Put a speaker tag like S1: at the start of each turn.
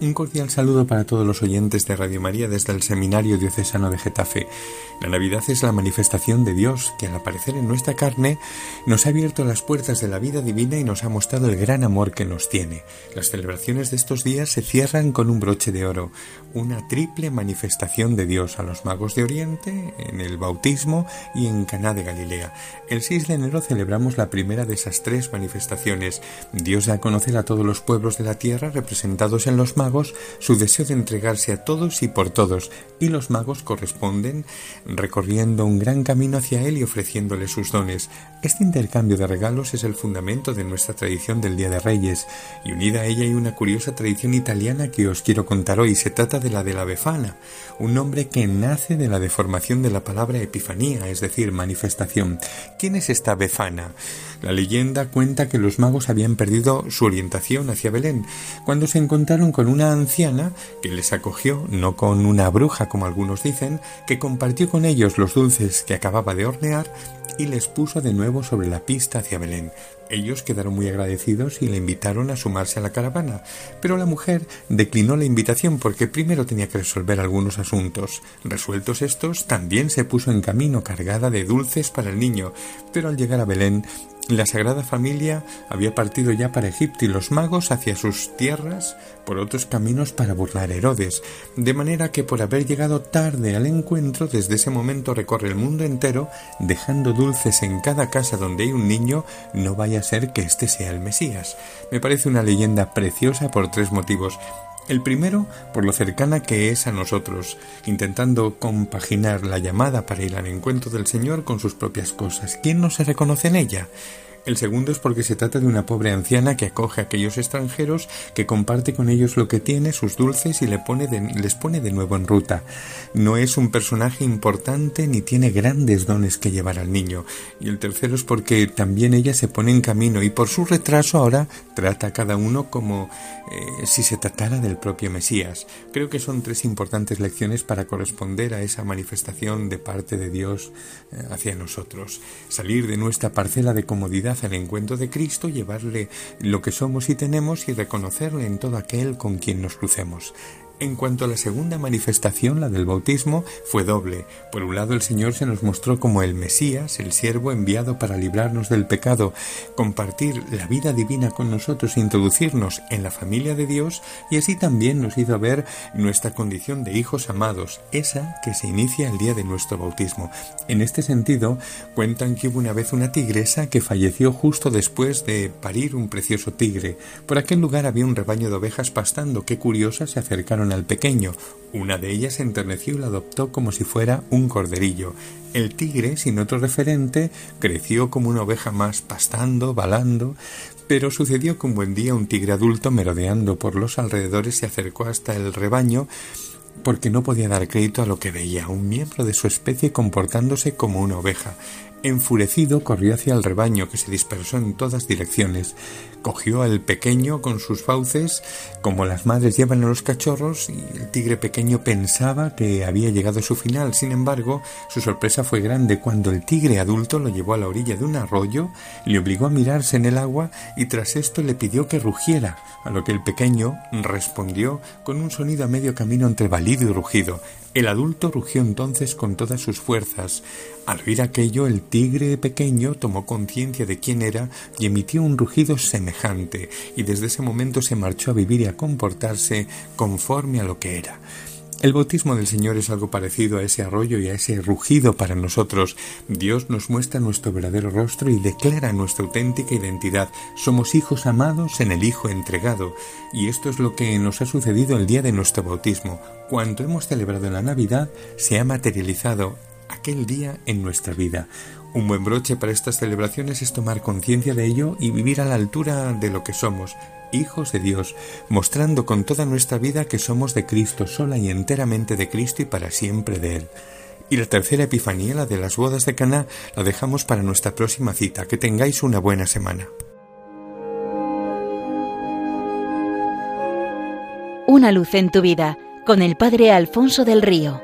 S1: Un cordial saludo para todos los oyentes de Radio María desde el Seminario Diocesano de Getafe. La Navidad es la manifestación de Dios que al aparecer en nuestra carne nos ha abierto las puertas de la vida divina y nos ha mostrado el gran amor que nos tiene. Las celebraciones de estos días se cierran con un broche de oro, una triple manifestación de Dios a los magos de Oriente, en el bautismo y en Caná de Galilea. El 6 de enero celebramos la primera de esas tres manifestaciones. Dios da a conocer a todos los pueblos de la tierra representados en los magos su deseo de entregarse a todos y por todos, y los magos corresponden recorriendo un gran camino hacia Él y ofreciéndole sus dones. Este intercambio de regalos es el fundamento de nuestra tradición del Día de Reyes, y unida a ella hay una curiosa tradición italiana que os quiero contar hoy. Se trata de la de la Befana, un nombre que nace de la deformación de la palabra epifanía, es decir, manifestación. ¿Quién es esta Befana? La leyenda cuenta que los magos habían perdido su orientación hacia Belén, cuando se encontraron con una anciana que les acogió, no con una bruja como algunos dicen, que compartió con ellos los dulces que acababa de hornear y les puso de nuevo sobre la pista hacia Belén. Ellos quedaron muy agradecidos y le invitaron a sumarse a la caravana, pero la mujer declinó la invitación porque primero tenía que resolver algunos asuntos. Resueltos estos, también se puso en camino cargada de dulces para el niño, pero al llegar a Belén la Sagrada Familia había partido ya para Egipto y los magos hacia sus tierras por otros caminos para burlar a Herodes, de manera que por haber llegado tarde al encuentro, desde ese momento recorre el mundo entero, dejando dulces en cada casa donde hay un niño, no vaya a ser que éste sea el Mesías. Me parece una leyenda preciosa por tres motivos. El primero, por lo cercana que es a nosotros, intentando compaginar la llamada para ir al encuentro del Señor con sus propias cosas. ¿Quién no se reconoce en ella? El segundo es porque se trata de una pobre anciana que acoge a aquellos extranjeros, que comparte con ellos lo que tiene, sus dulces y les pone de nuevo en ruta. No es un personaje importante ni tiene grandes dones que llevar al niño. Y el tercero es porque también ella se pone en camino y por su retraso ahora trata a cada uno como eh, si se tratara del propio Mesías. Creo que son tres importantes lecciones para corresponder a esa manifestación de parte de Dios eh, hacia nosotros. Salir de nuestra parcela de comodidad al encuentro de Cristo, llevarle lo que somos y tenemos y reconocerle en todo aquel con quien nos crucemos. En cuanto a la segunda manifestación, la del bautismo, fue doble. Por un lado, el Señor se nos mostró como el Mesías, el siervo enviado para librarnos del pecado, compartir la vida divina con nosotros introducirnos en la familia de Dios, y así también nos hizo ver nuestra condición de hijos amados, esa que se inicia el día de nuestro bautismo. En este sentido, cuentan que hubo una vez una tigresa que falleció justo después de parir un precioso tigre. Por aquel lugar había un rebaño de ovejas pastando. Qué curiosa se acercaron al pequeño. Una de ellas se enterneció y lo adoptó como si fuera un corderillo. El tigre, sin otro referente, creció como una oveja más, pastando, balando. Pero sucedió que un buen día un tigre adulto, merodeando por los alrededores, se acercó hasta el rebaño porque no podía dar crédito a lo que veía, un miembro de su especie comportándose como una oveja. Enfurecido corrió hacia el rebaño que se dispersó en todas direcciones. Cogió al pequeño con sus fauces, como las madres llevan a los cachorros, y el tigre pequeño pensaba que había llegado a su final. Sin embargo, su sorpresa fue grande cuando el tigre adulto lo llevó a la orilla de un arroyo, le obligó a mirarse en el agua y tras esto le pidió que rugiera, a lo que el pequeño respondió con un sonido a medio camino entre rugido. El adulto rugió entonces con todas sus fuerzas. Al oír aquello, el tigre pequeño tomó conciencia de quién era y emitió un rugido semejante, y desde ese momento se marchó a vivir y a comportarse conforme a lo que era. El bautismo del Señor es algo parecido a ese arroyo y a ese rugido para nosotros. Dios nos muestra nuestro verdadero rostro y declara nuestra auténtica identidad. Somos hijos amados en el Hijo entregado. Y esto es lo que nos ha sucedido el día de nuestro bautismo. Cuando hemos celebrado la Navidad, se ha materializado aquel día en nuestra vida. Un buen broche para estas celebraciones es tomar conciencia de ello y vivir a la altura de lo que somos, hijos de Dios, mostrando con toda nuestra vida que somos de Cristo, sola y enteramente de Cristo y para siempre de Él. Y la tercera epifanía, la de las bodas de Caná, la dejamos para nuestra próxima cita. Que tengáis una buena semana.
S2: Una luz en tu vida con el Padre Alfonso del Río.